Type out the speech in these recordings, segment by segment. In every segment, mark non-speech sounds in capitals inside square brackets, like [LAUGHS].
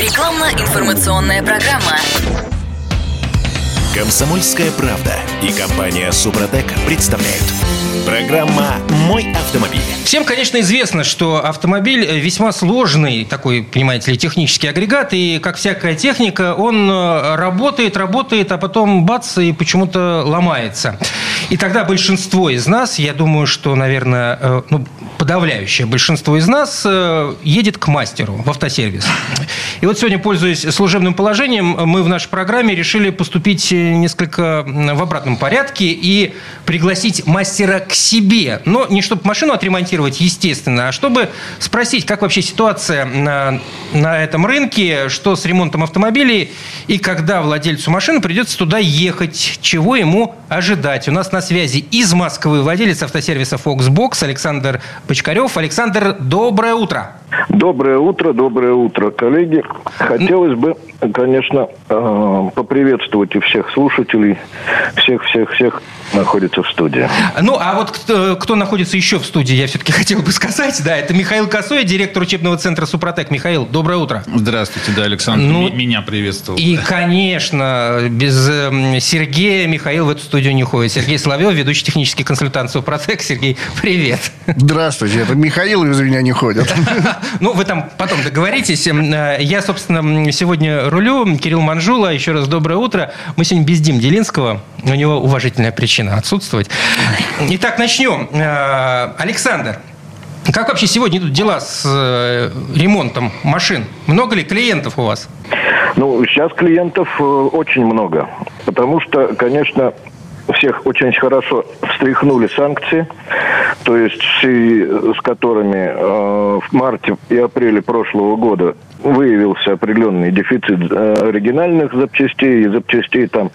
Рекламно-информационная программа. Комсомольская правда и компания Супротек представляют. Программа «Мой автомобиль». Всем, конечно, известно, что автомобиль весьма сложный такой, понимаете ли, технический агрегат, и, как всякая техника, он э, работает, работает, а потом бац, и почему-то ломается. И тогда большинство из нас, я думаю, что, наверное, э, ну, подавляющее большинство из нас э, едет к мастеру в автосервис. И вот сегодня, пользуясь служебным положением, мы в нашей программе решили поступить несколько в обратном порядке и пригласить мастера к себе. Но не чтобы машину отремонтировать, естественно, а чтобы спросить, как вообще ситуация на, на этом рынке, что с ремонтом автомобилей и когда владельцу машины придется туда ехать, чего ему ожидать. У нас на связи из Москвы владелец автосервиса Foxbox Александр Почкарев. Александр, доброе утро. Доброе утро, доброе утро, коллеги. Хотелось бы, конечно, э, поприветствовать и всех слушателей, всех-всех-всех находится в студии. Ну, а вот кто, кто находится еще в студии, я все-таки [LAUGHS] хотел бы сказать, да, это Михаил Косой, директор учебного центра «Супротек». Михаил, доброе утро. Здравствуйте, да, Александр, ну, меня приветствовал. И, конечно, без э, Сергея Михаил в эту студию не ходит. Сергей Соловьев, ведущий технический консультант «Супротек». Сергей, привет. Здравствуйте, это Михаил из меня не ходит. [LAUGHS] Ну, вы там потом договоритесь. Э, я, собственно, сегодня рулю. Кирилл Манжула, еще раз доброе утро. Мы сегодня без Дим Делинского. У него уважительная причина отсутствовать. Итак, начнем. Э, Александр, как вообще сегодня идут дела с э, ремонтом машин? Много ли клиентов у вас? Ну, сейчас клиентов очень много. Потому что, конечно, всех очень хорошо встряхнули санкции, то есть с которыми э, в марте и апреле прошлого года выявился определенный дефицит э, оригинальных запчастей и запчастей там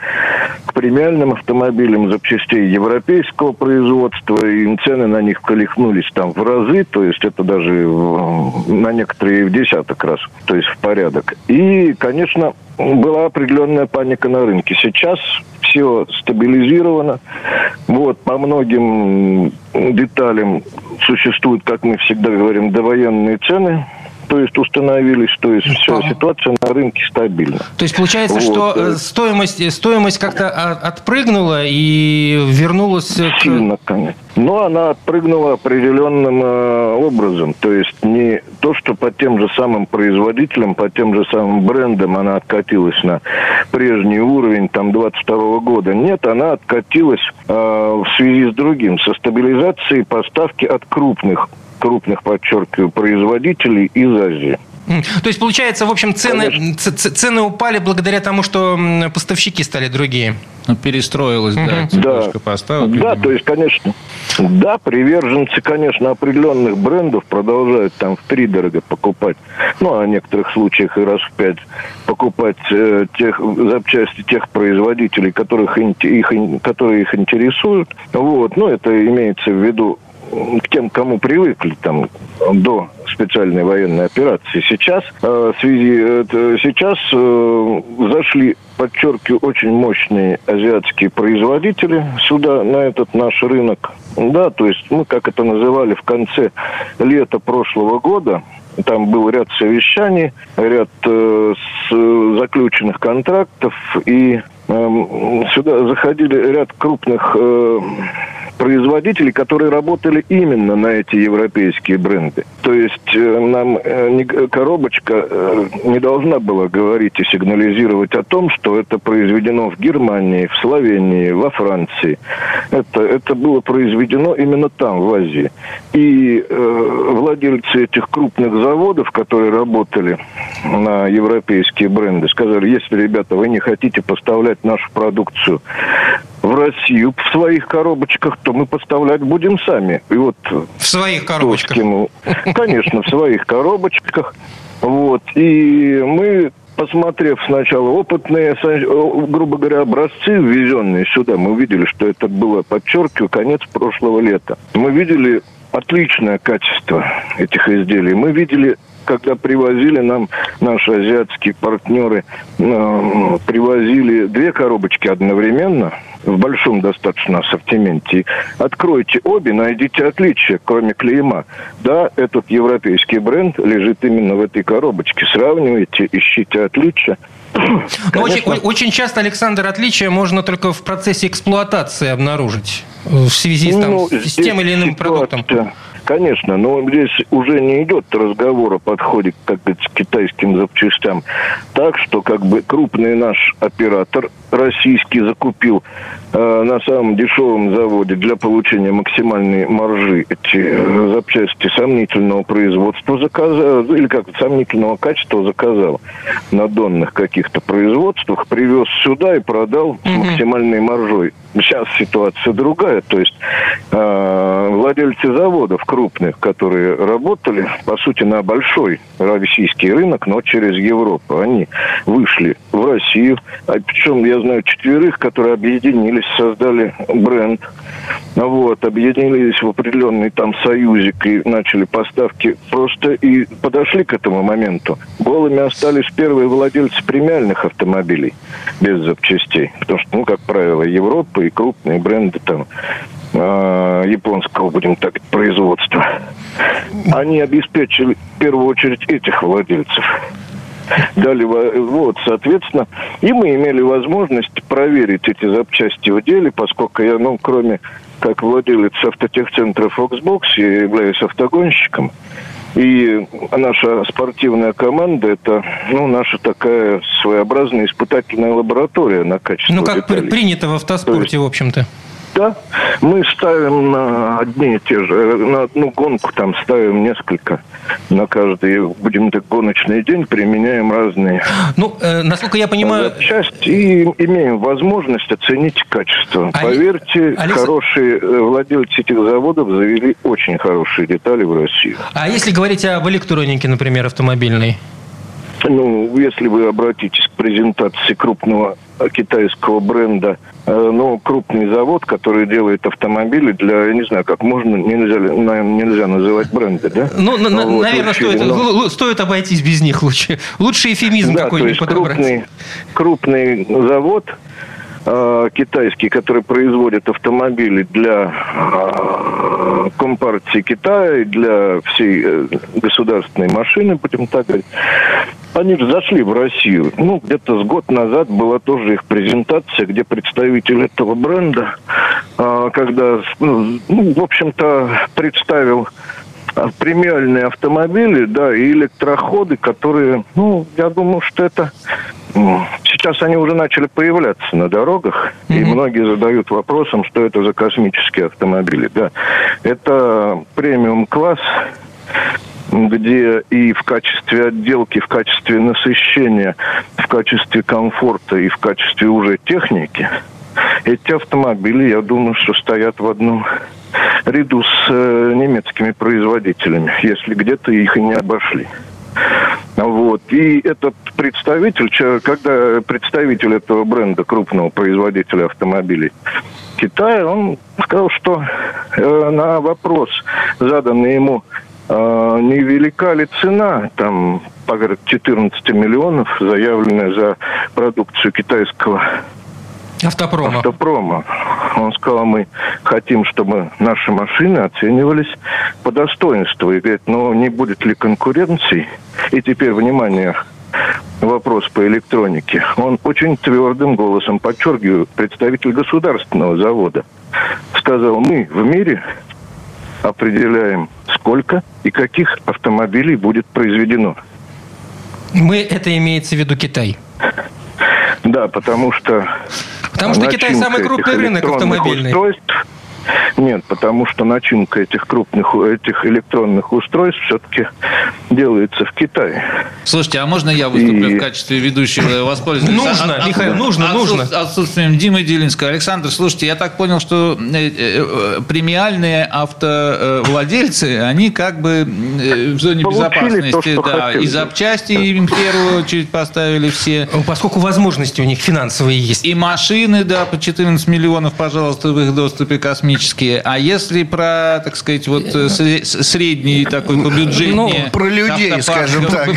к премиальным автомобилям, запчастей европейского производства, и цены на них колихнулись там в разы, то есть это даже на некоторые в десяток раз, то есть в порядок. И, конечно, была определенная паника на рынке. Сейчас все стабилизировано. Вот, по многим деталям существуют, как мы всегда говорим, довоенные цены то есть установились, то есть все, ситуация на рынке стабильна. То есть получается, вот. что э, стоимость, стоимость как-то отпрыгнула и вернулась Сильно, к... конечно. Но она отпрыгнула определенным э, образом. То есть не то, что по тем же самым производителям, по тем же самым брендам она откатилась на прежний уровень там 22 года. Нет, она откатилась э, в связи с другим, со стабилизацией поставки от крупных крупных, подчеркиваю, производителей из Азии. То есть, получается, в общем, цены, цены упали благодаря тому, что поставщики стали другие. Ну, перестроилась, угу. да, цепочка да. поставок. Да, видимо. то есть, конечно, да, приверженцы, конечно, определенных брендов продолжают там в три дорого покупать, ну, а в некоторых случаях и раз в пять покупать э, тех запчасти тех производителей, которых их, которые их интересуют. Вот, ну, это имеется в виду к тем, кому привыкли там до специальной военной операции. Сейчас э, связи э, сейчас э, зашли, подчеркиваю, очень мощные азиатские производители сюда на этот наш рынок. Да, то есть мы, как это называли в конце лета прошлого года, там был ряд совещаний, ряд э, с, заключенных контрактов, и сюда заходили ряд крупных э, производителей, которые работали именно на эти европейские бренды. То есть э, нам э, коробочка не должна была говорить и сигнализировать о том, что это произведено в Германии, в Словении, во Франции. Это, это было произведено именно там, в Азии. И э, владельцы этих крупных заводов, которые работали на европейские бренды, сказали, если, ребята, вы не хотите поставлять нашу продукцию в Россию в своих коробочках, то мы поставлять будем сами. И вот в своих коробочках? Скинул. Конечно, в своих коробочках. Вот. И мы посмотрев сначала опытные, грубо говоря, образцы, ввезенные сюда, мы увидели, что это было, подчеркиваю, конец прошлого лета. Мы видели отличное качество этих изделий. Мы видели когда привозили нам наши азиатские партнеры, э, привозили две коробочки одновременно в большом достаточно ассортименте. Откройте обе, найдите отличия, кроме клейма. Да, этот европейский бренд лежит именно в этой коробочке. Сравнивайте, ищите отличия. Но очень, очень часто, Александр, отличия можно только в процессе эксплуатации обнаружить в связи там, ну, с тем или иным продуктом. Конечно, но здесь уже не идет разговор о подходе как к китайским запчастям. Так что как бы крупный наш оператор российский закупил э, на самом дешевом заводе для получения максимальной маржи эти э, запчасти сомнительного производства заказал, или как сомнительного качества заказал на донных каких-то производствах, привез сюда и продал с максимальной маржой. Сейчас ситуация другая, то есть э, владельцы заводов крупных, которые работали, по сути, на большой российский рынок, но через Европу, они вышли в Россию, а причем я знаю четверых, которые объединились, создали бренд, вот, объединились в определенный там союзик и начали поставки просто и подошли к этому моменту. Голыми остались первые владельцы премиальных автомобилей без запчастей, потому что, ну, как правило, Европа и крупные бренды там э, японского, будем так производства. Они обеспечили в первую очередь этих владельцев. Дали, вот, соответственно, и мы имели возможность проверить эти запчасти в деле, поскольку я, ну, кроме как владелец автотехцентра Foxbox, я являюсь автогонщиком. И наша спортивная команда это ну, наша такая своеобразная испытательная лаборатория на качество. Ну, как деталей. принято в автоспорте, есть, в общем-то. Да, мы ставим на одни и те же, на одну гонку там ставим несколько. На каждый, будем так, гоночный день применяем разные... Ну, э, насколько я понимаю... Часть и имеем возможность оценить качество. А... Поверьте, Алекс... хорошие э, владельцы этих заводов завели очень хорошие детали в Россию. А если говорить об электронике, например, автомобильной? Ну, если вы обратитесь к презентации крупного китайского бренда, э, ну, крупный завод, который делает автомобили для, я не знаю, как можно, нельзя, нельзя называть бренды, да? Ну, на, вот, наверное, стоит, но... стоит обойтись без них лучше. Лучше эфемизм да, какой-нибудь подобрать. Крупный, крупный завод, э, китайский, который производит автомобили для э, Компартии Китая, для всей э, государственной машины, будем так говорить, они зашли в Россию. Ну, где-то с год назад была тоже их презентация, где представитель этого бренда, э, когда, ну, в общем-то, представил премиальные автомобили, да, и электроходы, которые, ну, я думаю, что это Сейчас они уже начали появляться на дорогах, mm-hmm. и многие задают вопросом, что это за космические автомобили. Да, это премиум-класс, где и в качестве отделки, в качестве насыщения, в качестве комфорта и в качестве уже техники эти автомобили, я думаю, что стоят в одном ряду с э, немецкими производителями, если где-то их и не обошли. Вот. И этот представитель, когда представитель этого бренда, крупного производителя автомобилей Китая, он сказал, что э, на вопрос, заданный ему, э, невелика ли цена, там, по 14 миллионов, заявленная за продукцию китайского Автопрома. Автопрома. Он сказал, мы хотим, чтобы наши машины оценивались по достоинству. И говорит, ну не будет ли конкуренции? И теперь, внимание, вопрос по электронике. Он очень твердым голосом, подчеркиваю, представитель государственного завода, сказал, мы в мире определяем, сколько и каких автомобилей будет произведено. Мы, это имеется в виду Китай. Да, потому что... Потому что Китай самый крупный рынок автомобильный. Устройств нет, потому что начинка этих крупных, этих электронных устройств все-таки делается в Китае. Слушайте, а можно я выступлю И... в качестве ведущего? Воспользуюсь нужно, от, Михаил, нужно, нужно. Отсутствием Димы Дилинского. Александр, слушайте, я так понял, что э, э, премиальные автовладельцы, они как бы э, в зоне Получили безопасности, то, да, хотели. и запчасти им в первую очередь поставили все. Поскольку возможности у них финансовые есть. И машины, да, по 14 миллионов, пожалуйста, в их доступе космические техники, а если про, так сказать, вот э, средний такой побюджетнее... Ну, про людей, скажем так.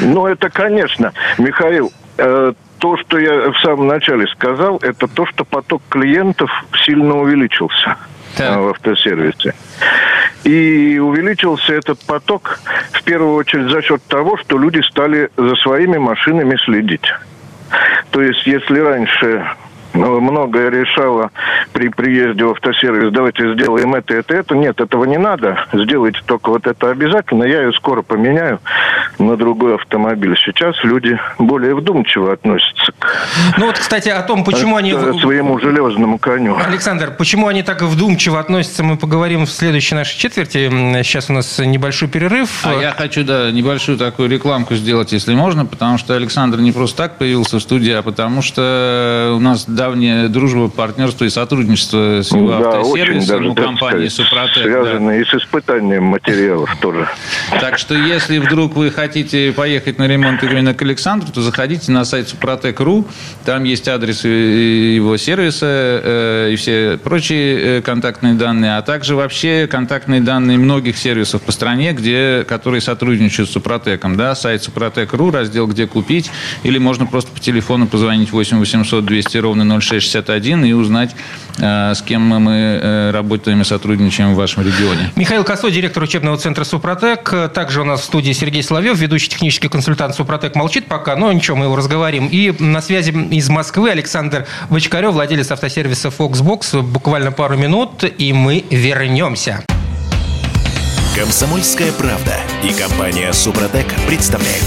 Ну, это, конечно, Михаил, э, то, что я в самом начале сказал, это то, что поток клиентов сильно увеличился так. в автосервисе. И увеличился этот поток в первую очередь за счет того, что люди стали за своими машинами следить. То есть, если раньше многое решала при приезде в автосервис, давайте сделаем это, это, это. Нет, этого не надо. Сделайте только вот это обязательно. Я ее скоро поменяю на другой автомобиль. Сейчас люди более вдумчиво относятся к... Ну вот, кстати, о том, почему они... своему железному коню. Александр, почему они так вдумчиво относятся, мы поговорим в следующей нашей четверти. Сейчас у нас небольшой перерыв. А я хочу, да, небольшую такую рекламку сделать, если можно, потому что Александр не просто так появился в студии, а потому что у нас давняя дружба, партнерство и сотрудничество с его да, автосервисом у компании «Супротек». Связано да. и с испытанием материалов [LAUGHS] тоже. Так что, если вдруг вы хотите поехать на ремонт именно к Александру, то заходите на сайт «Супротек.ру». Там есть адрес его сервиса э, и все прочие э, контактные данные, а также вообще контактные данные многих сервисов по стране, где, которые сотрудничают с Супротеком. Да? Сайт «Супротек.ру», раздел «Где купить», или можно просто по телефону позвонить 8 800 200 ровно 0661 и узнать, э, с кем мы э, работаем и сотрудничаем в вашем регионе. Михаил Косой, директор учебного центра «Супротек». Также у нас в студии Сергей Соловьев, ведущий технический консультант «Супротек» молчит пока, но ничего, мы его разговорим. И на связи из Москвы Александр Бочкарев, владелец автосервиса Foxbox. Буквально пару минут, и мы вернемся. Комсомольская правда и компания «Супротек» представляют.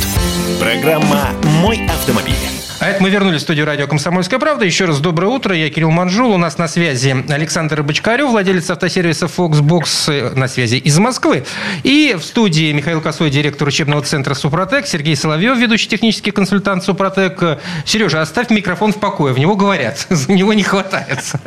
Программа «Мой автомобиль». А это мы вернулись в студию радио «Комсомольская правда». Еще раз доброе утро. Я Кирилл Манжул. У нас на связи Александр Бочкарев, владелец автосервиса Foxbox э, на связи из Москвы. И в студии Михаил Косой, директор учебного центра «Супротек», Сергей Соловьев, ведущий технический консультант «Супротек». Сережа, оставь микрофон в покое. В него говорят. [LAUGHS] За него не хватается.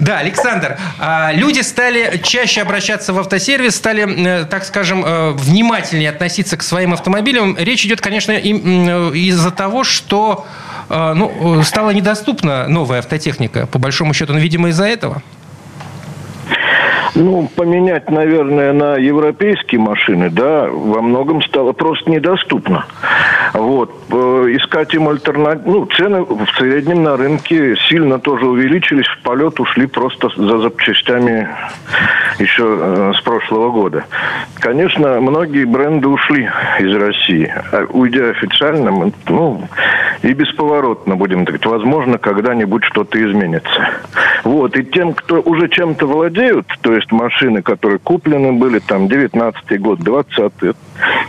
Да, Александр, а люди стали чаще обращаться в автосервис, стали, э, так скажем, э, внимательнее относиться к своим автомобилям. Речь идет, конечно, из-за того, что а, ну, стала недоступна новая автотехника, по большому счету, ну, видимо, из-за этого? Ну, поменять, наверное, на европейские машины, да, во многом стало просто недоступно. Вот. Э, искать им альтернативу. Ну, цены в среднем на рынке сильно тоже увеличились. В полет ушли просто за запчастями еще э, с прошлого года. Конечно, многие бренды ушли из России. А уйдя официально, ну, и бесповоротно, будем говорить. Возможно, когда-нибудь что-то изменится. Вот. И тем, кто уже чем-то владеют, то есть машины, которые куплены были, там, 19-й год, 20-й,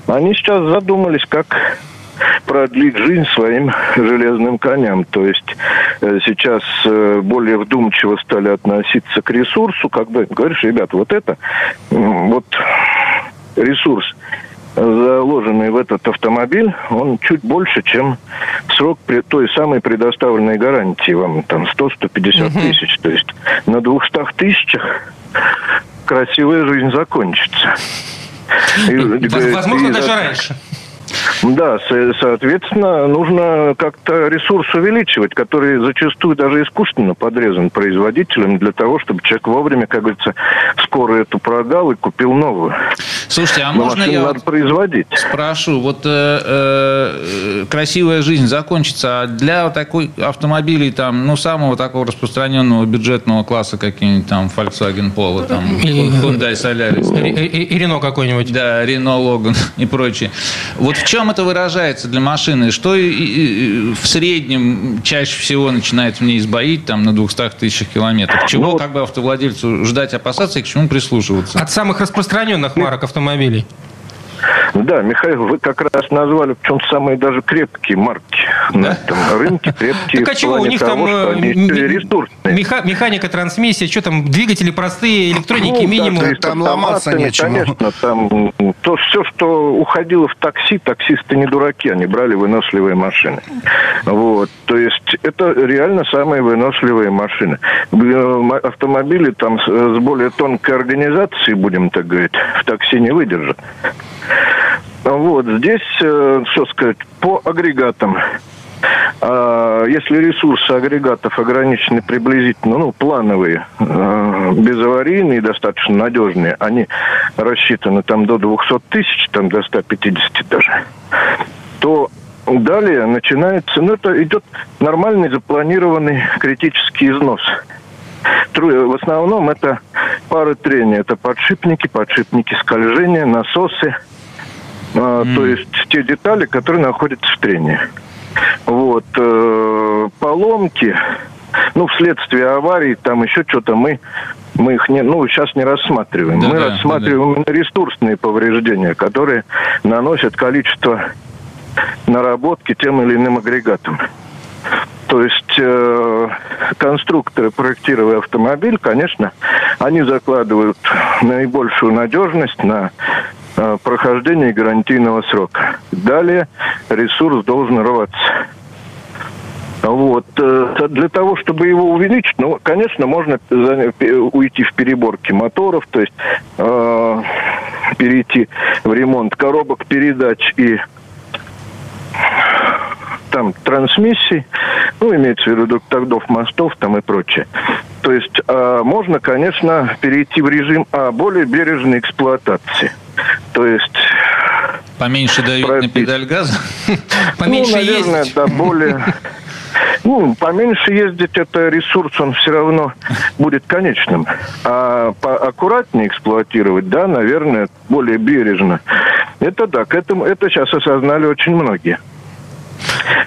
они сейчас задумались, как продлить жизнь своим железным коням. То есть э, сейчас э, более вдумчиво стали относиться к ресурсу, когда говоришь, ребят, вот это, вот ресурс, заложенный в этот автомобиль, он чуть больше, чем срок при той самой предоставленной гарантии вам, там, 100-150 угу. тысяч. То есть на 200 тысячах красивая жизнь закончится. И, Возможно, и, даже и, раньше. Да, соответственно, нужно как-то ресурс увеличивать, который зачастую даже искусственно подрезан производителем для того, чтобы человек вовремя, как говорится, скоро эту продал и купил новую. Слушайте, а Но можно я надо вот производить? спрошу, вот э, э, красивая жизнь закончится, а для такой автомобилей там, ну, самого такого распространенного бюджетного класса какие-нибудь там Volkswagen Polo, там Hyundai Solaris. И, Renault какой-нибудь. Да, Renault Logan и прочее. Вот в чем это выражается для машины? Что в среднем чаще всего начинает в ней сбоить там, на 200 тысячах километров? Чего ну, как бы автовладельцу ждать, опасаться и к чему прислушиваться? От самых распространенных марок автомобилей. Да, Михаил, вы как раз назвали, причем самые даже крепкие марки да? на этом рынке. [LAUGHS] Крепкие так а чего, у них того, там э, меха, механика, трансмиссия, что там, двигатели простые, электроники ну, минимум. Да, там ломаться нечего. Конечно, там то все, что уходило в такси, таксисты не дураки, они брали выносливые машины. Вот, это реально самые выносливые машины. Э, автомобили там с более тонкой организацией, будем так говорить, в такси не выдержат. Вот, здесь, э, что сказать, по агрегатам. А если ресурсы агрегатов ограничены приблизительно, ну, плановые, э, безаварийные, достаточно надежные, они рассчитаны там до 200 тысяч, там до 150 даже, то далее начинается, ну, это идет нормальный запланированный критический износ. В основном это пары трения, это подшипники, подшипники скольжения, насосы, mm. то есть те детали, которые находятся в трении. Вот. Э, поломки, ну, вследствие аварии, там еще что-то мы мы их не, ну, сейчас не рассматриваем. Да, мы да, рассматриваем да, да. ресурсные повреждения, которые наносят количество наработки тем или иным агрегатом. То есть э, конструкторы, проектируя автомобиль, конечно, они закладывают наибольшую надежность на э, прохождение гарантийного срока. Далее ресурс должен рваться. Вот. Э, для того, чтобы его увеличить, ну, конечно, можно уйти в переборки моторов, то есть э, перейти в ремонт коробок передач и там трансмиссий, ну, имеется в виду редукторов мостов там и прочее. То есть э, можно, конечно, перейти в режим а, более бережной эксплуатации. То есть... Поменьше давить пропить. на педаль газа? [LAUGHS] Поменьше ну, наверное, ездить? да, более... [LAUGHS] Ну, поменьше ездить, это ресурс, он все равно будет конечным. А аккуратнее эксплуатировать, да, наверное, более бережно. Это да, к этому, это сейчас осознали очень многие.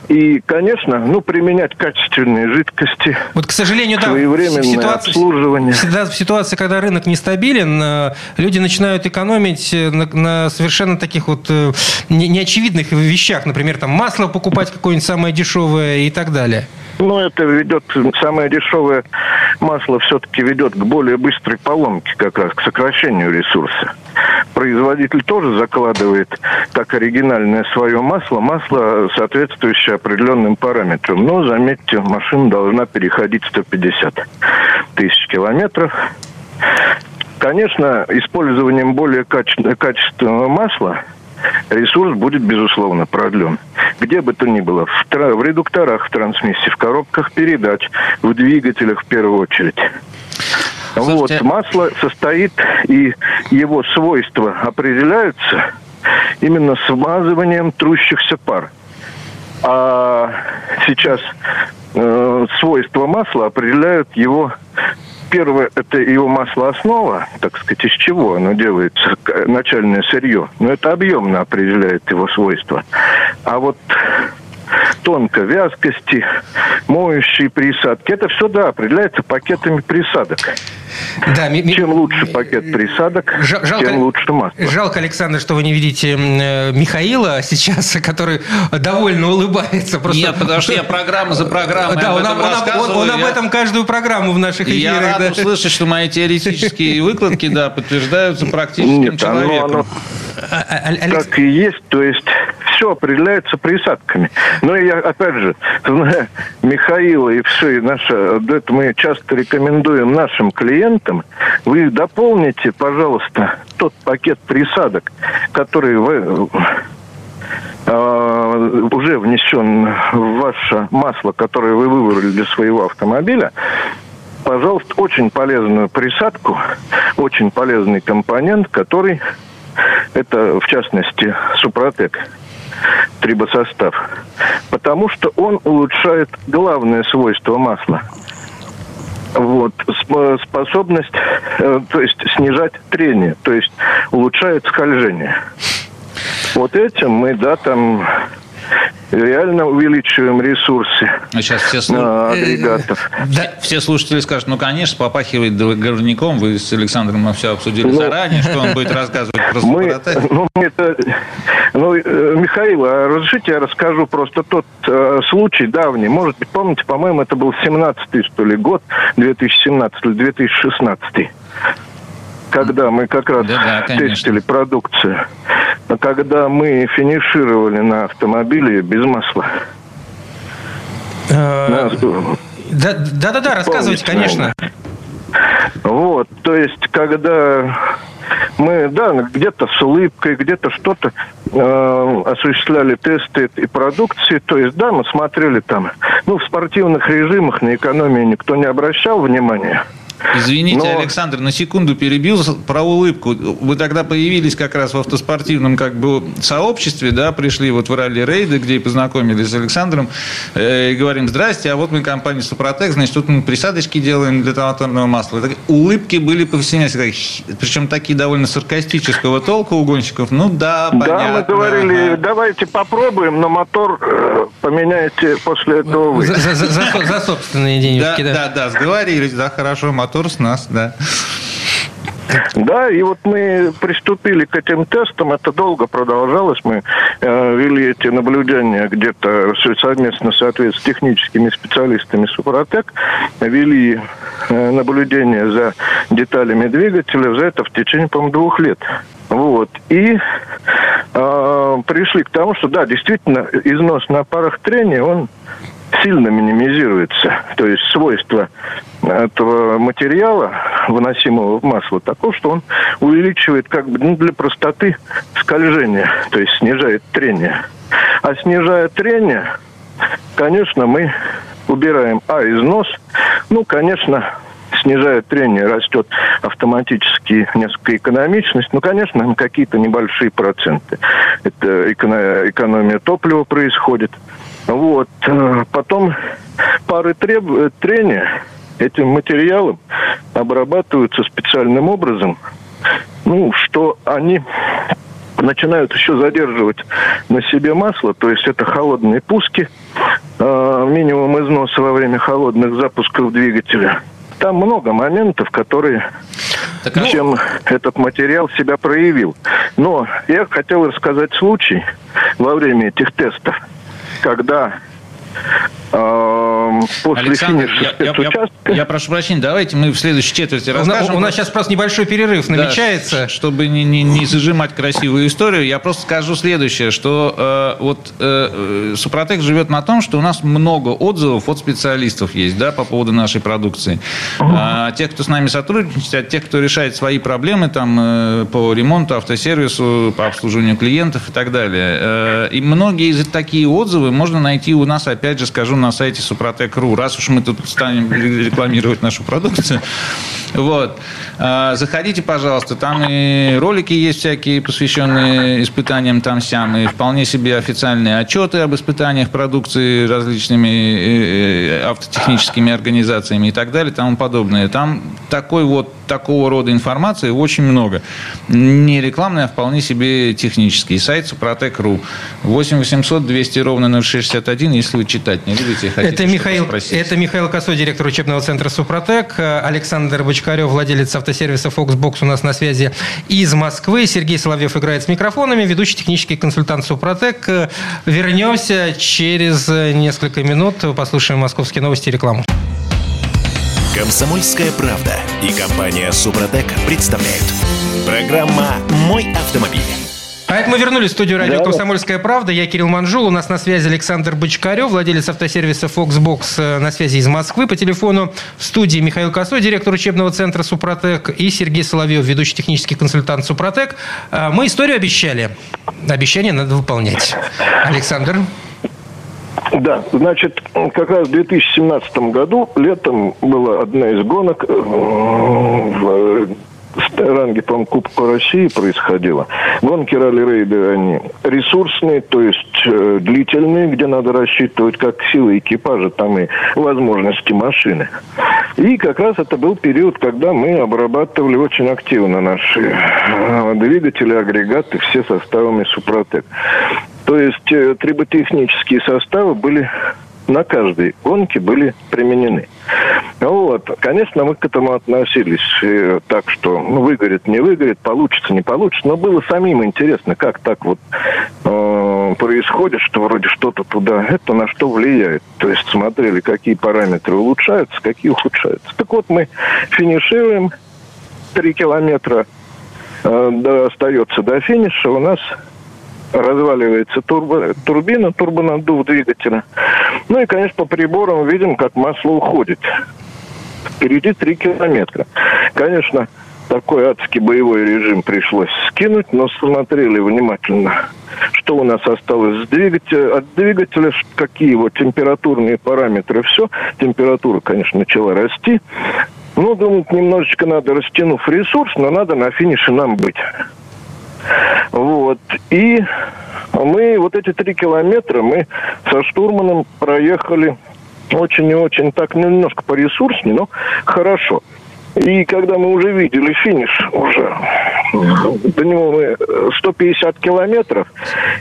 И, конечно, ну, применять качественные жидкости. Вот, к сожалению, да, в ситуации, обслуживание. Всегда в ситуации, когда рынок нестабилен, э, люди начинают экономить э, на, на совершенно таких вот э, неочевидных вещах. Например, там масло покупать какое-нибудь самое дешевое и так далее. Ну, это ведет, самое дешевое масло все-таки ведет к более быстрой поломке, как раз к сокращению ресурса. Производитель тоже закладывает как оригинальное свое масло, масло, соответствующее определенным параметрам. Но, заметьте, машина должна переходить 150 тысяч километров. Конечно, использованием более качественного масла – ресурс будет, безусловно, продлен. Где бы то ни было, в, тра- в редукторах, в трансмиссии, в коробках передач, в двигателях в первую очередь. Слушайте... Вот, масло состоит, и его свойства определяются именно смазыванием трущихся пар. А сейчас э, свойства масла определяют его Первое, это его маслооснова, так сказать, из чего оно делается, начальное сырье. Но это объемно определяет его свойства. А вот тонко вязкости, моющие присадки. Это все, да, определяется пакетами присадок. Да, Чем лучше пакет присадок, жалко, тем лучше масло. Жалко, Александр, что вы не видите э, Михаила сейчас, [LAUGHS] который довольно улыбается. Просто... Нет, потому что я программа за программой [LAUGHS] да, об он, он, он, он об этом каждую программу в наших эфирах. Я рад да. услышать, что мои теоретические [LAUGHS] выкладки да, подтверждаются практическим Нет, человеком. Оно, оно а, а, Алекс... как и есть, то есть все определяется присадками. Но я, опять же, зная Михаила и все, и наше, это мы часто рекомендуем нашим клиентам, вы дополните, пожалуйста, тот пакет присадок, который вы уже внесен в ваше масло, которое вы выбрали для своего автомобиля, пожалуйста, очень полезную присадку, очень полезный компонент, который это, в частности, Супротек трибосостав. Потому что он улучшает главное свойство масла. Вот, способность, э, то есть снижать трение, то есть улучшает скольжение. Вот этим мы, да, там реально увеличиваем ресурсы а сейчас все слуш... агрегатов. [LAUGHS] Да. Все слушатели скажут, ну, конечно, попахивает горняком. Вы с Александром все обсудили ну, заранее, что он будет [LAUGHS] рассказывать про мы, ну, это, ну, э, Михаил, а разрешите я расскажу просто тот э, случай давний. Может быть, помните, по-моему, это был 17-й, что ли, год, 2017 или 2016 когда мы как раз да, да, тестили продукцию, когда мы финишировали на автомобиле без масла. Э, да, да, да, рассказывайте, конечно. Вот, то есть, когда мы, да, где-то с улыбкой, где-то что-то, э, осуществляли тесты и продукции. То есть, да, мы смотрели там, ну, в спортивных режимах на экономию никто не обращал внимания. Извините, Но... Александр, на секунду перебил про улыбку. Вы тогда появились как раз в автоспортивном как бы сообществе, да, пришли вот в ралли-рейды, где и познакомились с Александром, э, и говорим, здрасте, а вот мы компания Супротек, значит, тут мы присадочки делаем для моторного масла. Так, улыбки были повсеместно, причем такие довольно саркастического толка у гонщиков. Ну да, понятно. Да, мы говорили, ага. давайте попробуем, но мотор э, поменяйте после этого вы. За, за, за, за собственные денежки, да. Да, да, да, сговорились, да, хорошо, мотор мотор с нас, да. Да, и вот мы приступили к этим тестам, это долго продолжалось, мы э, вели эти наблюдения где-то совместно, соответственно, с техническими специалистами Супротек, вели э, наблюдения за деталями двигателя, за это в течение, по-моему, двух лет. Вот. И э, пришли к тому, что да, действительно, износ на парах трения, он сильно минимизируется. То есть свойства этого материала, выносимого в масло, таков, что он увеличивает как бы ну, для простоты скольжение, то есть снижает трение. А снижая трение, конечно, мы убираем, а, износ, ну, конечно, снижает трение, растет автоматически несколько экономичность. Ну, конечно, какие-то небольшие проценты. Это экономия топлива происходит. Вот. Э, потом пары треб... трения этим материалом обрабатываются специальным образом, ну, что они начинают еще задерживать на себе масло, то есть это холодные пуски, э, минимум износа во время холодных запусков двигателя. Там много моментов, которые так, ну... чем этот материал себя проявил. Но я хотел рассказать случай во время этих тестов когда после Александр, финиша я, я, я, я прошу прощения, давайте мы в следующей четверти расскажем. У нас сейчас просто небольшой перерыв намечается. Да, чтобы не, не, не зажимать красивую историю, я просто скажу следующее, что э, вот э, Супротек живет на том, что у нас много отзывов от специалистов есть, да, по поводу нашей продукции. А, тех, кто с нами сотрудничает, от тех, кто решает свои проблемы там э, по ремонту, автосервису, по обслуживанию клиентов и так далее. Э, и многие из такие отзывы можно найти у нас, опять же, скажу, на сайте Супротек.ру. Раз уж мы тут станем рекламировать нашу продукцию, [LAUGHS] вот. А, заходите, пожалуйста, там и ролики есть всякие, посвященные испытаниям там-сям, и вполне себе официальные отчеты об испытаниях продукции различными э, э, автотехническими организациями и так далее и тому подобное. Там такой вот такого рода информации очень много. Не рекламная, а вполне себе технический. Сайт Супротек.ру. 8 800 200 ровно 061, если вы читать не любите, хотите это Михаил, это Михаил Косой, директор учебного центра Супротек. Александр Бочкарев, владелец автосервиса Foxbox у нас на связи из Москвы. Сергей Соловьев играет с микрофонами, ведущий технический консультант Супротек. Вернемся через несколько минут. Послушаем московские новости и рекламу. Комсомольская правда и компания Супротек представляют. Программа «Мой автомобиль». Это мы вернулись в студию радио да, «Комсомольская правда». Я Кирилл Манжул. У нас на связи Александр Бочкарев, владелец автосервиса Foxbox э, на связи из Москвы. По телефону в студии Михаил Косой, директор учебного центра «Супротек», и Сергей Соловьев, ведущий технический консультант «Супротек». Э, мы историю обещали. Обещание надо выполнять. Александр. Да, значит, как раз в 2017 году летом была одна из гонок э, в ранге, по Кубка России происходило. Гонки ралли-рейды, они ресурсные, то есть э, длительные, где надо рассчитывать как силы экипажа, там и возможности машины. И как раз это был период, когда мы обрабатывали очень активно наши э, двигатели, агрегаты, все составами Супротек. То есть э, триботехнические составы были на каждой гонке были применены. Вот. Конечно, мы к этому относились э, так, что ну, выгорит, не выгорит, получится, не получится. Но было самим интересно, как так вот э, происходит, что вроде что-то туда, это на что влияет. То есть смотрели, какие параметры улучшаются, какие ухудшаются. Так вот, мы финишируем, три километра э, остается до финиша, у нас разваливается турбо, турбина, турбонаддув двигателя. Ну и, конечно, по приборам видим, как масло уходит. Впереди 3 километра. Конечно, такой адский боевой режим пришлось скинуть, но смотрели внимательно, что у нас осталось с двигателя, от двигателя, какие его температурные параметры, все. Температура, конечно, начала расти. Ну, думаю, немножечко надо, растянув ресурс, но надо на финише нам быть. Вот. И мы вот эти три километра мы со штурманом проехали очень и очень так немножко по ресурснее, но хорошо. И когда мы уже видели финиш, уже до него мы 150 километров,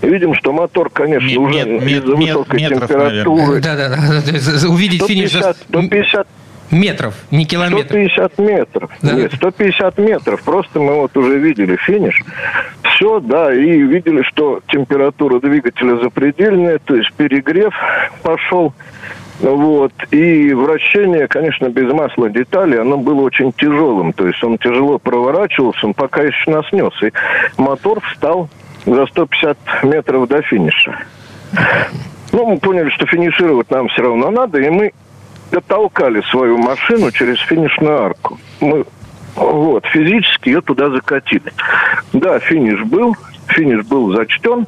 видим, что мотор, конечно, мет, уже мет, из-за высокой метров, температуры... Да, да, да. Увидеть 150, финиш... 150 метров, не километров. 150 метров. Да. Нет, 150 метров. Просто мы вот уже видели финиш. Все, да, и видели, что температура двигателя запредельная, то есть перегрев пошел. Вот. И вращение, конечно, без масла детали, оно было очень тяжелым. То есть он тяжело проворачивался, он пока еще нас нес. И мотор встал за 150 метров до финиша. Ну, мы поняли, что финишировать нам все равно надо, и мы дотолкали свою машину через финишную арку. Мы вот, физически ее туда закатили. Да, финиш был, финиш был зачтен.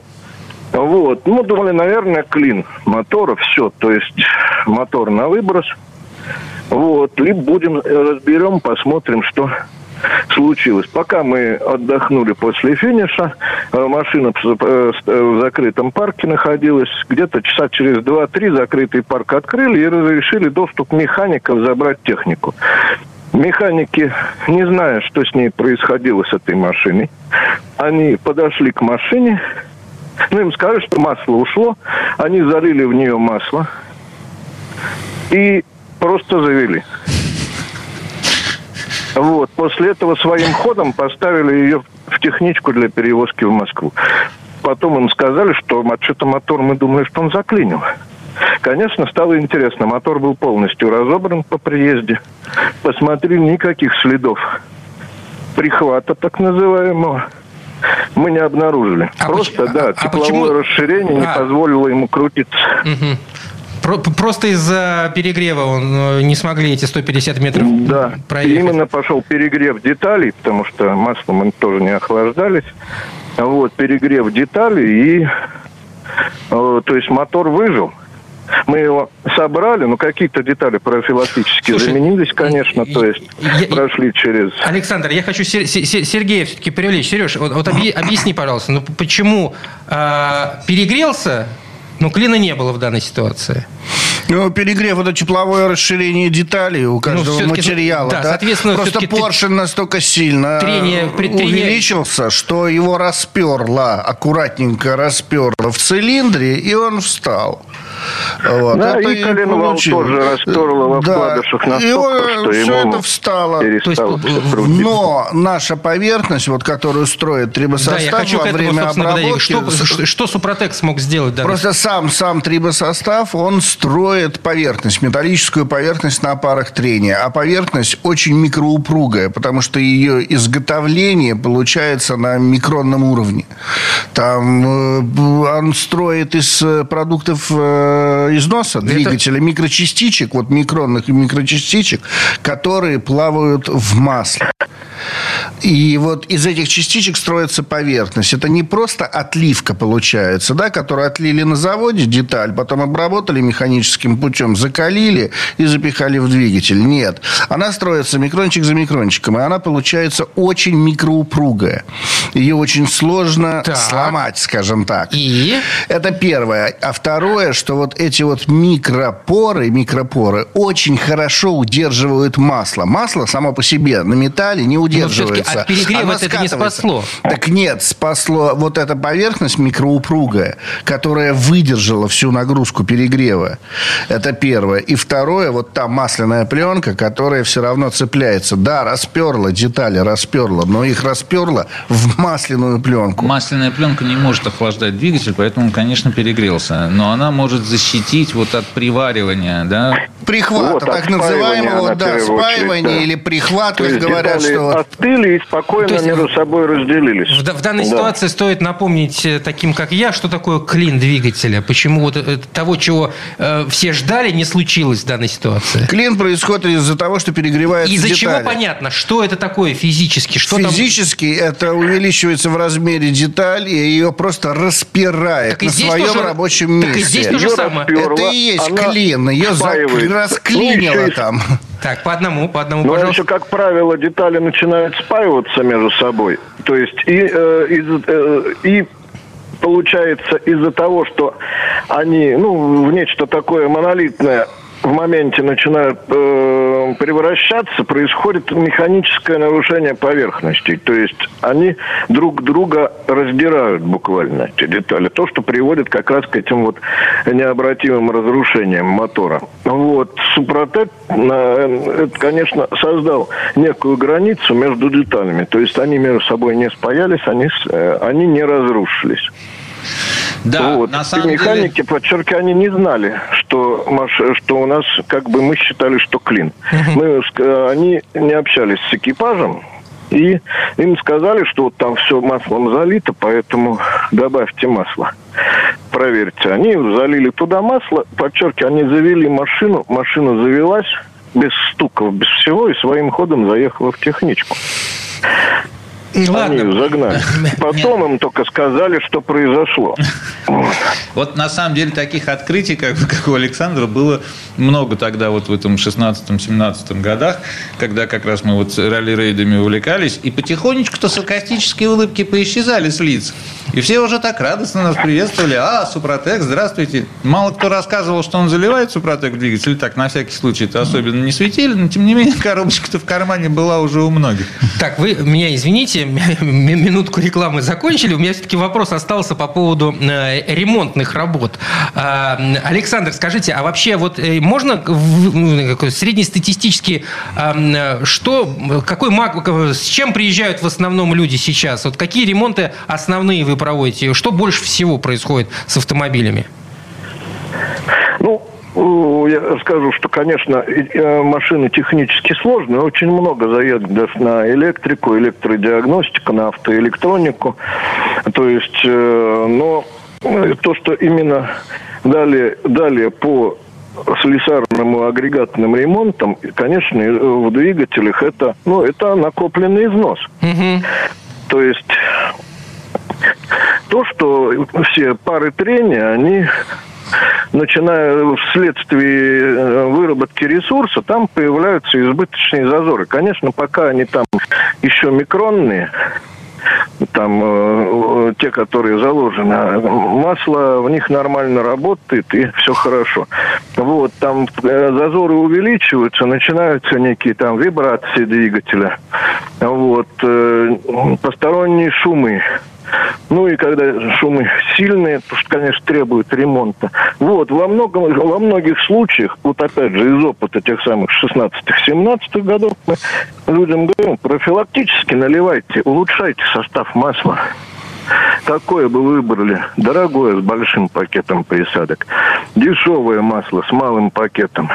Вот. Ну, думали, наверное, клин мотора, все. То есть мотор на выброс. Вот. Либо будем, разберем, посмотрим, что случилось. Пока мы отдохнули после финиша, э, машина э, в закрытом парке находилась. Где-то часа через 2-3 закрытый парк открыли и разрешили доступ механиков забрать технику. Механики, не зная, что с ней происходило с этой машиной, они подошли к машине, ну, им сказали, что масло ушло. Они залили в нее масло и просто завели. Вот. После этого своим ходом поставили ее в техничку для перевозки в Москву. Потом им сказали, что что-то мотор, мы думали, что он заклинил. Конечно, стало интересно. Мотор был полностью разобран по приезде. Посмотрели, никаких следов прихвата так называемого мы не обнаружили. А Просто, поч... да, а тепловое почему... расширение а... не позволило ему крутиться. Угу. Просто из-за перегрева он э, не смогли эти 150 метров да. проехать. Именно пошел перегрев деталей, потому что маслом мы тоже не охлаждались. Вот, перегрев деталей и... Э, то есть мотор выжил. Мы его собрали, но какие-то детали профилактически Слушай, заменились, конечно, то есть я, прошли через... Александр, я хочу Сергея все-таки привлечь. Сереж, вот, вот объясни, пожалуйста, ну почему э, перегрелся, но клина не было в данной ситуации? Ну, перегрев это тепловое расширение деталей у ну, каждого ну, материала. Да, да? соответственно, Просто поршень настолько сильно трение, увеличился, что его расперло, аккуратненько расперло в цилиндре, и он встал. Вот. Да, это и коленвал тоже расперло во да. вкладышах настолько, и что все ему это встало. То но наша поверхность, вот, которую строит трибосостав да, я хочу во время обработки... Что, что, что Супротек смог сделать? Да, просто сам, сам трибосостав, он строит поверхность, металлическую поверхность на парах трения. А поверхность очень микроупругая, потому что ее изготовление получается на микронном уровне. Там э, он строит из э, продуктов Э, износа двигателя Это... микрочастичек, вот микронных микрочастичек, которые плавают в масле. И вот из этих частичек строится поверхность. Это не просто отливка получается, да, которую отлили на заводе деталь, потом обработали механическим путем, закалили и запихали в двигатель. Нет. Она строится микрончик за микрончиком, и она получается очень микроупругая. Ее очень сложно так. сломать, скажем так. И? Это первое. А второе, что вот эти вот микропоры, микропоры очень хорошо удерживают масло. Масло само по себе на металле не удерживается от перегрева это не спасло. Так нет, спасло вот эта поверхность микроупругая, которая выдержала всю нагрузку перегрева. Это первое. И второе, вот та масляная пленка, которая все равно цепляется. Да, расперла детали, расперла, но их расперла в масляную пленку. Масляная пленка не может охлаждать двигатель, поэтому он, конечно, перегрелся. Но она может защитить вот от приваривания, да? Прихвата, вот, так называемого, да, спаивания да. или прихват, как говорят, что... Остыли, они спокойно есть, между собой разделились. В, в данной да. ситуации стоит напомнить э, таким, как я, что такое клин двигателя. Почему вот э, того, чего э, все ждали, не случилось в данной ситуации. Клин происходит из-за того, что перегревается Из-за чего понятно, что это такое физически? Что физически там... это увеличивается в размере деталь, и ее просто распирает так на своем тоже... рабочем месте. Так и здесь то же самое. Это и есть клин. Ее расклинило ну, там. Так, по одному, по одному, Но пожалуйста. еще, как правило, детали начинают спаиваться между собой. То есть и, э, из, э, и получается из-за того, что они, ну, в нечто такое монолитное в моменте начинают э, превращаться, происходит механическое нарушение поверхности. То есть они друг друга раздирают буквально, эти детали. То, что приводит как раз к этим вот необратимым разрушениям мотора. Вот. Супротек, э, это, конечно, создал некую границу между деталями. То есть они между собой не спаялись, они, э, они не разрушились. Да, вот. на самом И механики, деле... подчеркиваю, они не знали, что, что у нас, как бы мы считали, что клин. Мы, они не общались с экипажем, и им сказали, что вот там все маслом залито, поэтому добавьте масло. Проверьте. Они залили туда масло, подчеркиваю, они завели машину, машина завелась без стуков, без всего, и своим ходом заехала в техничку. Ладно. Они загнали. [LAUGHS] Потом им только сказали, что произошло. Вот на самом деле таких открытий, как, как у Александра, было много тогда, вот в этом 16-17 годах, когда как раз мы вот ралли-рейдами увлекались, и потихонечку-то саркастические улыбки поисчезали с лиц. И все уже так радостно нас приветствовали. А, Супротек, здравствуйте. Мало кто рассказывал, что он заливает Супротек в двигатель. Так, на всякий случай это особенно не светили, но тем не менее [LAUGHS] коробочка-то в кармане была уже у многих. Так, вы меня извините, [LAUGHS] минутку рекламы закончили. У меня все-таки вопрос остался по поводу э, ремонтных работ. А, Александр, скажите, а вообще вот э, можно ну, среднестатистически а, что, какой с чем приезжают в основном люди сейчас? Вот какие ремонты основные вы проводите? Что больше всего происходит с автомобилями? Ну, я скажу, что, конечно, э, машины технически сложные, очень много заедет на электрику, электродиагностику, на автоэлектронику. То есть, э, но то, что именно далее, далее по слесарным и агрегатным ремонтом, конечно, в двигателях это, ну, это накопленный износ. Угу. То есть то, что все пары трения, они начиная вследствие э, выработки ресурса, там появляются избыточные зазоры. Конечно, пока они там еще микронные, там э, те, которые заложены, масло в них нормально работает и все хорошо. Вот, там э, зазоры увеличиваются, начинаются некие там вибрации двигателя, вот, э, посторонние шумы. Ну и когда шумы сильные, то, что, конечно, требует ремонта. Вот, во, многом, во многих случаях, вот опять же, из опыта тех самых 16-17 годов, мы людям говорим, профилактически наливайте, улучшайте состав масла. Какое бы выбрали? Дорогое с большим пакетом присадок. Дешевое масло с малым пакетом.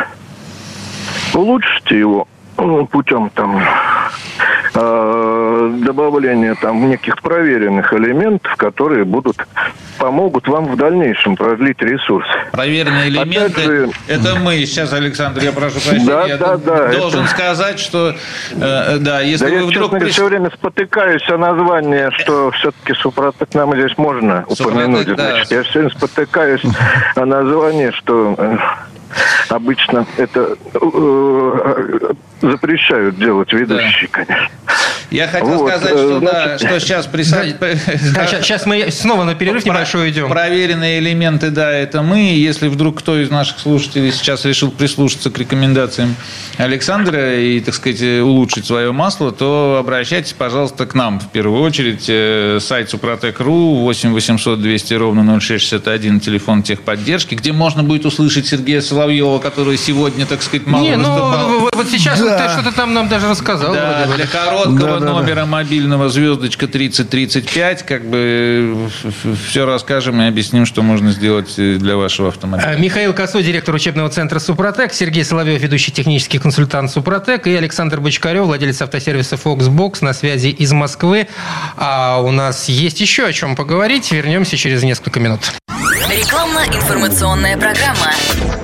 Улучшите его ну, путем там э, добавления там неких проверенных элементов, которые будут помогут вам в дальнейшем продлить ресурс. Проверенные элементы, же, это мы сейчас, Александр, я прошу прощения, да, я да, да, должен это... сказать, что э, да, если да вы я, вдруг... Честно, все время спотыкаюсь о названии, что все-таки Супротек нам здесь можно упомянуть. Супротек, Значит, да. Я все время спотыкаюсь о названии, что э, обычно это э, запрещают делать ведущие, да. конечно. Я хотел вот, сказать, что, значит... да, что сейчас присад... да, да, сейчас мы снова на перерыв небольшой идем. Проверенные элементы, да, это мы. Если вдруг кто из наших слушателей сейчас решил прислушаться к рекомендациям Александра и, так сказать, улучшить свое масло, то обращайтесь, пожалуйста, к нам в первую очередь. Э, сайт Супротек.ру 8 800 200 ровно 0661, телефон техподдержки, где можно будет услышать Сергея Соловьева, который сегодня, так сказать, мало Не, ну, вот сейчас да. ты что-то там нам даже рассказал. Да, для короткого этого да, номера да. мобильного звездочка 3035, как бы все расскажем и объясним, что можно сделать для вашего автомобиля. Михаил Косой, директор учебного центра «Супротек», Сергей Соловьев, ведущий технический консультант «Супротек» и Александр Бочкарев, владелец автосервиса «Фоксбокс» на связи из Москвы. А у нас есть еще о чем поговорить. Вернемся через несколько минут. Рекламно-информационная программа.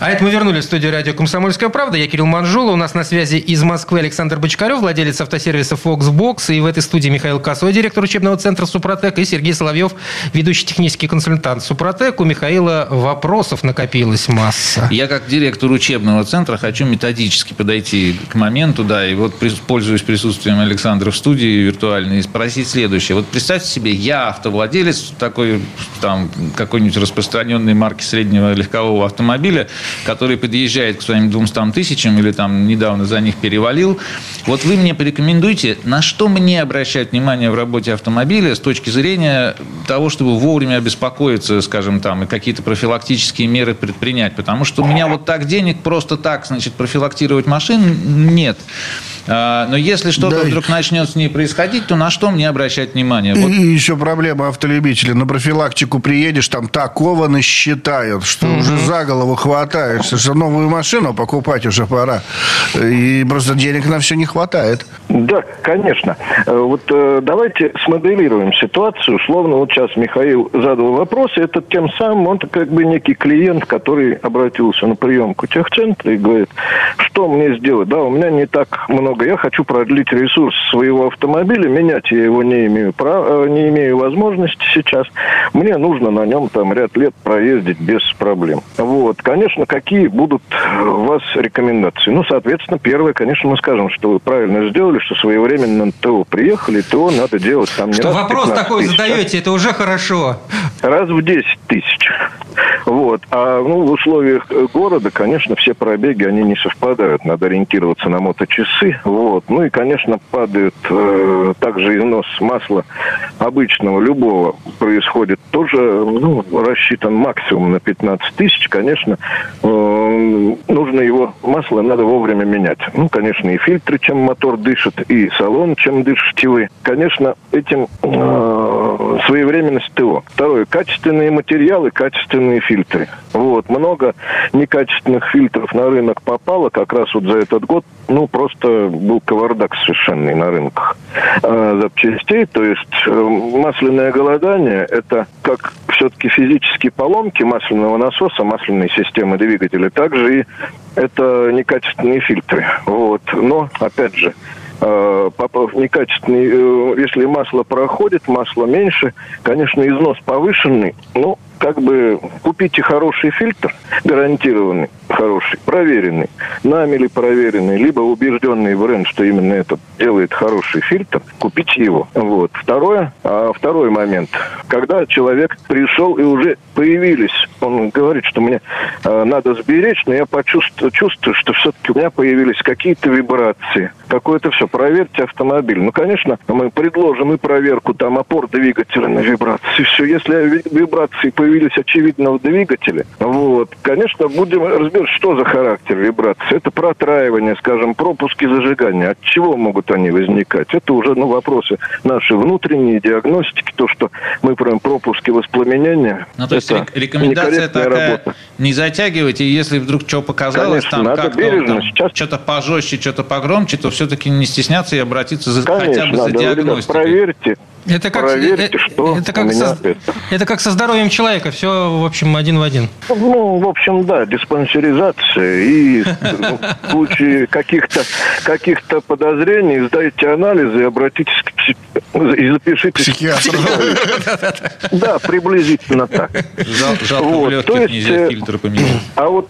А это мы вернулись в студию радио «Комсомольская правда». Я Кирилл Манжула. У нас на связи из Москвы Александр Бочкарев, владелец автосервиса Foxbox. И в этой студии Михаил Косой, директор учебного центра «Супротек». И Сергей Соловьев, ведущий технический консультант «Супротек». У Михаила вопросов накопилась масса. Я как директор учебного центра хочу методически подойти к моменту, да, и вот пользуюсь присутствием Александра в студии виртуальной, и спросить следующее. Вот представьте себе, я автовладелец такой, там, какой-нибудь распространенной марки среднего легкового автомобиля, который подъезжает к своим 200 тысячам или там недавно за них перевалил. Вот вы мне порекомендуйте, на что мне обращать внимание в работе автомобиля с точки зрения того, чтобы вовремя обеспокоиться, скажем, там, и какие-то профилактические меры предпринять. Потому что у меня вот так денег просто так, значит, профилактировать машин нет. А, но если что-то да. вдруг начнет с ней происходить, то на что мне обращать внимание? Вот. И еще проблема автолюбителей. На профилактику приедешь, там такого насчитают, что mm уже за голову хватаешься, что новую машину покупать уже пора. И просто денег на все не хватает. Да, конечно. Э, вот э, давайте смоделируем ситуацию. Условно, вот сейчас Михаил задал вопрос, и это тем самым он как бы некий клиент, который обратился на приемку техцентра и говорит, что мне сделать? Да, у меня не так много много. Я хочу продлить ресурс своего автомобиля, менять я его не имею права, э, не имею возможности сейчас. Мне нужно на нем там ряд лет проездить без проблем. Вот, конечно, какие будут у вас рекомендации? Ну, соответственно, первое, конечно, мы скажем, что вы правильно сделали, что своевременно на ТО приехали, ТО надо делать там не Что раз вопрос такой тысяч, задаете, это уже хорошо. Раз в 10 тысяч. Вот. А ну, в условиях города, конечно, все пробеги, они не совпадают. Надо ориентироваться на моточасы. Вот. Ну и, конечно, падает э, также износ масла обычного, любого происходит. Тоже ну, рассчитан максимум на 15 тысяч. Конечно, э, нужно его, масло надо вовремя менять. Ну, конечно, и фильтры, чем мотор дышит, и салон, чем дышите вы. Конечно, этим э, своевременность ТО. Второе, качественные материалы, качественные фильтры. Вот. Много некачественных фильтров на рынок попало как раз вот за этот год. Ну, просто был кавардак совершенный на рынках э, запчастей. То есть э, масляное голодание – это как все-таки физические поломки масляного насоса, масляной системы двигателя. Также и это некачественные фильтры. Вот. Но, опять же, э, некачественный, э, если масло проходит, масло меньше, конечно, износ повышенный, но как бы купите хороший фильтр, гарантированный, хороший, проверенный, нами ли проверенный, либо убежденный бренд, что именно этот делает хороший фильтр, купите его. Вот. Второе, а второй момент, когда человек пришел и уже появились, он говорит, что мне э, надо сберечь, но я почувствую, чувствую, что все-таки у меня появились какие-то вибрации, какое-то все. Проверьте автомобиль. Ну, конечно, мы предложим и проверку там опор двигателя на вибрации. Все, если вибрации появились появились очевидно в двигателе, вот, конечно, будем разбирать, что за характер вибрации. Это протраивание, скажем, пропуски зажигания. От чего могут они возникать? Это уже ну, вопросы нашей внутренней диагностики, то, что мы прям пропуски воспламенения. Ну, то есть рекомендация такая, работа. не затягивайте, если вдруг что показалось, Конечно, там как-то Сейчас... что-то пожестче, что-то погромче, то все-таки не стесняться и обратиться за, Конечно, хотя бы за диагностикой. Проверьте, это как, Проверьте, э, что это как, со, это. это как со здоровьем человека, все, в общем, один в один. Ну, в общем, да, диспансеризация. И ну, в случае каких-то каких подозрений сдайте анализы и обратитесь к. И запишите. Психиатру. Да, приблизительно так. Жалко, в легких нельзя фильтр поменять. А вот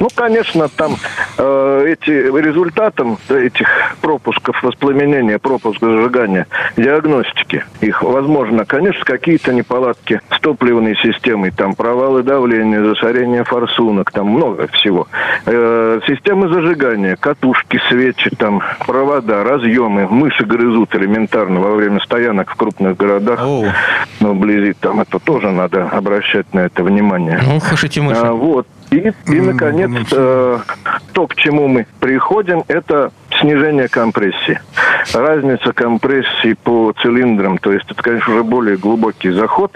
Ну, конечно, там э, эти результатом этих пропусков воспламенения, пропуска зажигания, диагностики их, возможно, конечно, какие-то неполадки с топливной системой, там провалы давления, засорение форсунок, там много всего. Э, системы зажигания, катушки, свечи, там провода, разъемы, мыши грызут элементарно во время стоянок в крупных городах. Oh. Ну, вблизи там это тоже надо обращать на это внимание. Ну, слушайте, мыши. А, вот. И, и наконец, э, то, к чему мы приходим, это снижение компрессии. Разница компрессии по цилиндрам, то есть это, конечно, уже более глубокий заход,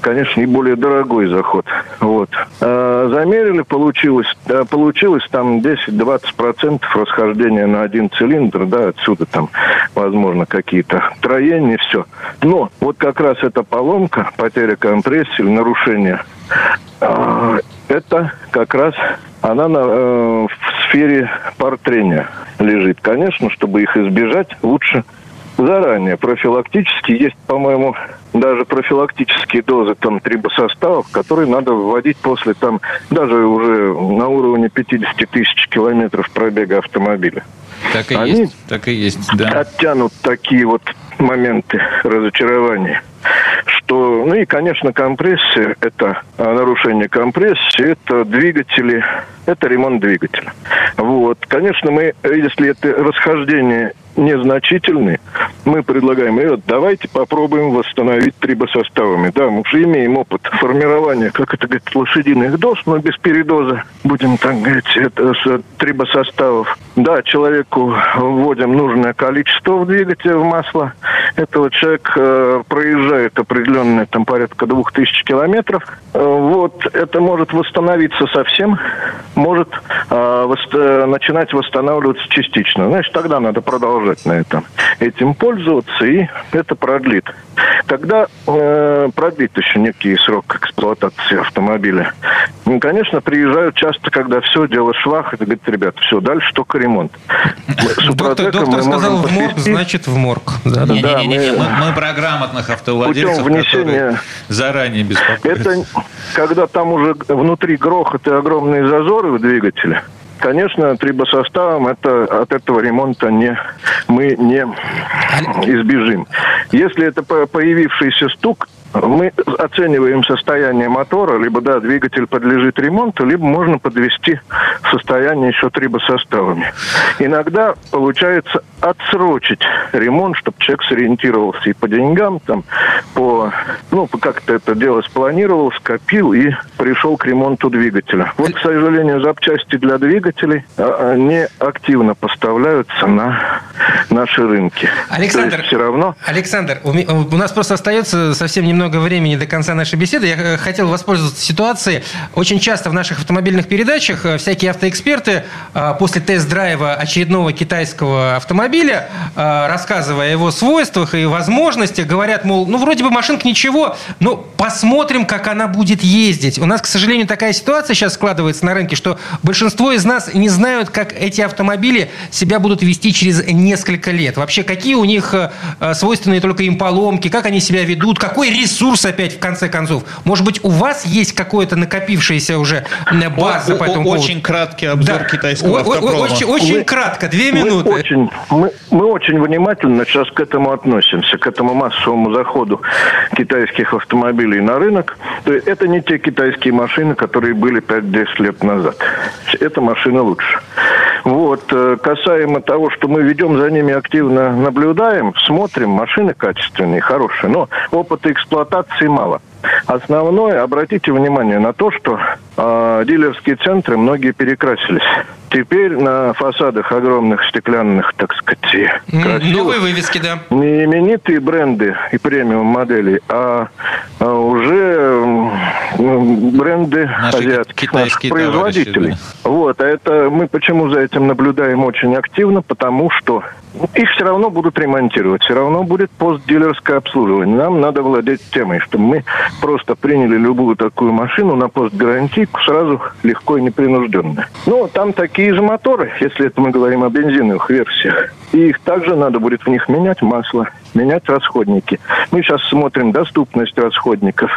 конечно, и более дорогой заход. Вот. А, замерили, получилось, да, получилось там 10-20% расхождения на один цилиндр, да, отсюда там, возможно, какие-то троения, все. Но вот как раз эта поломка, потеря компрессии, нарушение а, это как раз она на, э, в сфере пар трения лежит. Конечно, чтобы их избежать, лучше заранее профилактически. Есть, по-моему, даже профилактические дозы там трибосоставов, которые надо вводить после там даже уже на уровне 50 тысяч километров пробега автомобиля. Так и Они есть, так и есть, да. Оттянут такие вот моменты разочарования что, ну и, конечно, компрессия, это а, нарушение компрессии, это двигатели, это ремонт двигателя. Вот. Конечно, мы, если это расхождение незначительные, мы предлагаем, ребят, давайте попробуем восстановить трибосоставами. Да, мы уже имеем опыт формирования, как это говорит, лошадиных доз, но без передоза, будем так говорить, это с трибосоставов. Да, человеку вводим нужное количество в двигатель, в масло. Этого человек э, проезжает определенное, там, порядка двух тысяч километров. Э, вот, это может восстановиться совсем, может э, вос- начинать восстанавливаться частично. Значит, тогда надо продолжать на этом, этим пользоваться, и это продлит. Когда э, продлит еще некий срок эксплуатации автомобиля? Ну, конечно, приезжают часто, когда все, дело швах, и говорит, ребят, все, дальше только ремонт. Доктор, доктор сказал в морг, значит в морг. Да, не, да, не, не, не, мы, мы про грамотных автовладельцев, внесения, заранее беспокоятся. Это когда там уже внутри грохот и огромные зазоры в двигателе, Конечно, трибосоставом это, от этого ремонта не, мы не избежим. Если это появившийся стук, мы оцениваем состояние мотора, либо, да, двигатель подлежит ремонту, либо можно подвести состояние еще трибосоставами. Иногда получается отсрочить ремонт, чтобы человек сориентировался и по деньгам, там, по, ну, как-то это дело спланировал, скопил и пришел к ремонту двигателя. Вот, к сожалению, запчасти для двигателей а, а, не активно поставляются на наши рынки. Александр, все равно... Александр, у нас просто остается совсем немного немного времени до конца нашей беседы. Я э, хотел воспользоваться ситуацией. Очень часто в наших автомобильных передачах э, всякие автоэксперты э, после тест-драйва очередного китайского автомобиля, рассказывая о его свойствах и возможностях, говорят, мол, ну, вроде бы машинка ничего, но посмотрим, как она будет ездить. У нас, к сожалению, такая ситуация сейчас складывается на рынке, что большинство из нас не знают, как эти автомобили себя будут вести через несколько лет. Вообще, какие у них свойственные только им поломки, как они себя ведут, какой ресурс опять в конце концов. Может быть, у вас есть какое-то накопившееся уже база по этому поводу? Очень краткий обзор да. китайского автопрома. Очень, очень мы, кратко, две минуты. Мы очень, мы, мы очень внимательно сейчас к этому относимся, к этому массовому заходу китайских автомобилей на рынок. То есть это не те китайские машины, которые были 5-10 лет назад. Эта машина лучше. Вот. Э, касаемо того, что мы ведем за ними активно, наблюдаем, смотрим, машины качественные, хорошие, но опыта эксплуатации мало. Основное, обратите внимание на то, что э, дилерские центры многие перекрасились. Теперь на фасадах огромных стеклянных, так сказать, красивых, новые вывески, да. Не именитые бренды и премиум модели, а, а уже бренды Наши азиатских наших производителей. Да. Вот, а это мы почему за этим наблюдаем очень активно, потому что их все равно будут ремонтировать, все равно будет постдилерское обслуживание. Нам надо владеть темой, чтобы мы просто приняли любую такую машину на постгарантийку сразу легко и непринужденно. Ну, там такие же моторы, если это мы говорим о бензиновых версиях. И их также надо будет в них менять масло, менять расходники. Мы сейчас смотрим доступность расходников,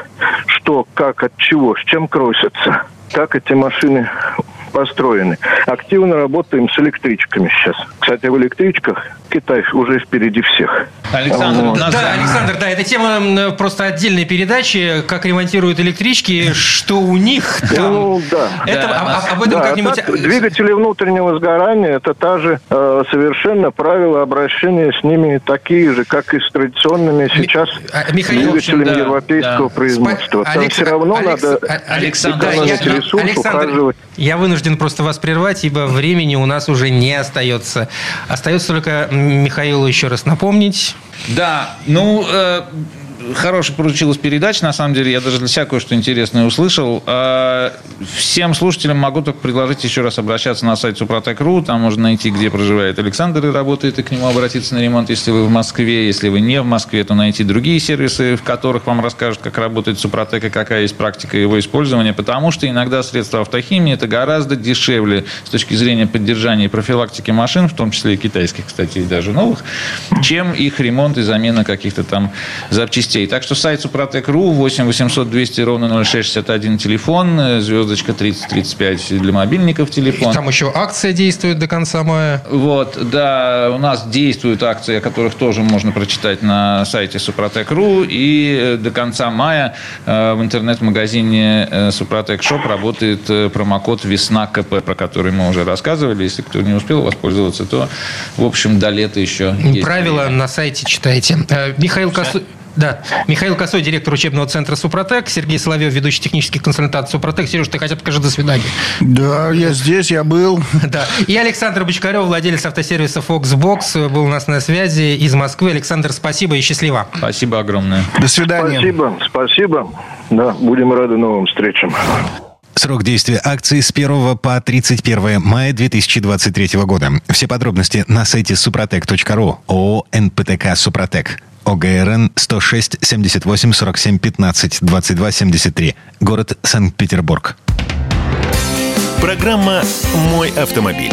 что, как, от чего, с чем кросятся. как эти машины построены. Активно работаем с электричками сейчас. Кстати, в электричках Китай уже впереди всех. Александр, вот. да, Александр, да, это тема просто отдельной передачи, как ремонтируют электрички, что у них там. Ну, да. Это, да. А, об этом да, как-нибудь... Так, двигатели внутреннего сгорания, это та же э, совершенно правила обращения с ними такие же, как и с традиционными сейчас Ми... Михаил, двигателями общем, да, европейского да. производства. Там Алекс... все равно Алекс... надо Александр, да, я, ресурс, Александр, ухаживать. Я вынужден просто вас прервать, ибо времени у нас уже не остается. Остается только Михаилу еще раз напомнить. Да, ну, э, хорошая получилась передача, на самом деле. Я даже для себя кое-что интересное услышал. А, всем слушателям могу только предложить еще раз обращаться на сайт Супротек.ру. Там можно найти, где проживает Александр и работает, и к нему обратиться на ремонт, если вы в Москве. Если вы не в Москве, то найти другие сервисы, в которых вам расскажут, как работает Супротек и какая есть практика его использования. Потому что иногда средства автохимии это гораздо дешевле с точки зрения поддержания и профилактики машин, в том числе и китайских, кстати, и даже новых, чем их ремонт и замена каких-то там запчастей новостей. Так что сайт Супротек.ру 8 800 200 ровно 0661 телефон, э, звездочка 3035 для мобильников телефон. И там еще акция действует до конца мая. Вот, да, у нас действуют акции, о которых тоже можно прочитать на сайте Супротек.ру. И э, до конца мая э, в интернет-магазине Супротек Shop работает промокод «Весна КП», про который мы уже рассказывали. Если кто не успел воспользоваться, то, в общем, до лета еще Правила есть. на сайте читайте. Михаил Косу... Да. Михаил Косой, директор учебного центра «Супротек». Сергей Соловьев, ведущий технический консультант «Супротек». Сереж, ты хотя бы скажи «до свидания». Да, я здесь, я был. [LAUGHS] Да. И Александр Бочкарев, владелец автосервиса Foxbox, был у нас на связи из Москвы. Александр, спасибо и счастливо. Спасибо огромное. До свидания. Спасибо, спасибо. Да, будем рады новым встречам. Срок действия акции с 1 по 31 мая 2023 года. Все подробности на сайте suprotec.ru ООО «НПТК Супротек». ОГРН 106 78 47 15 22 73. Город Санкт-Петербург. Программа «Мой автомобиль».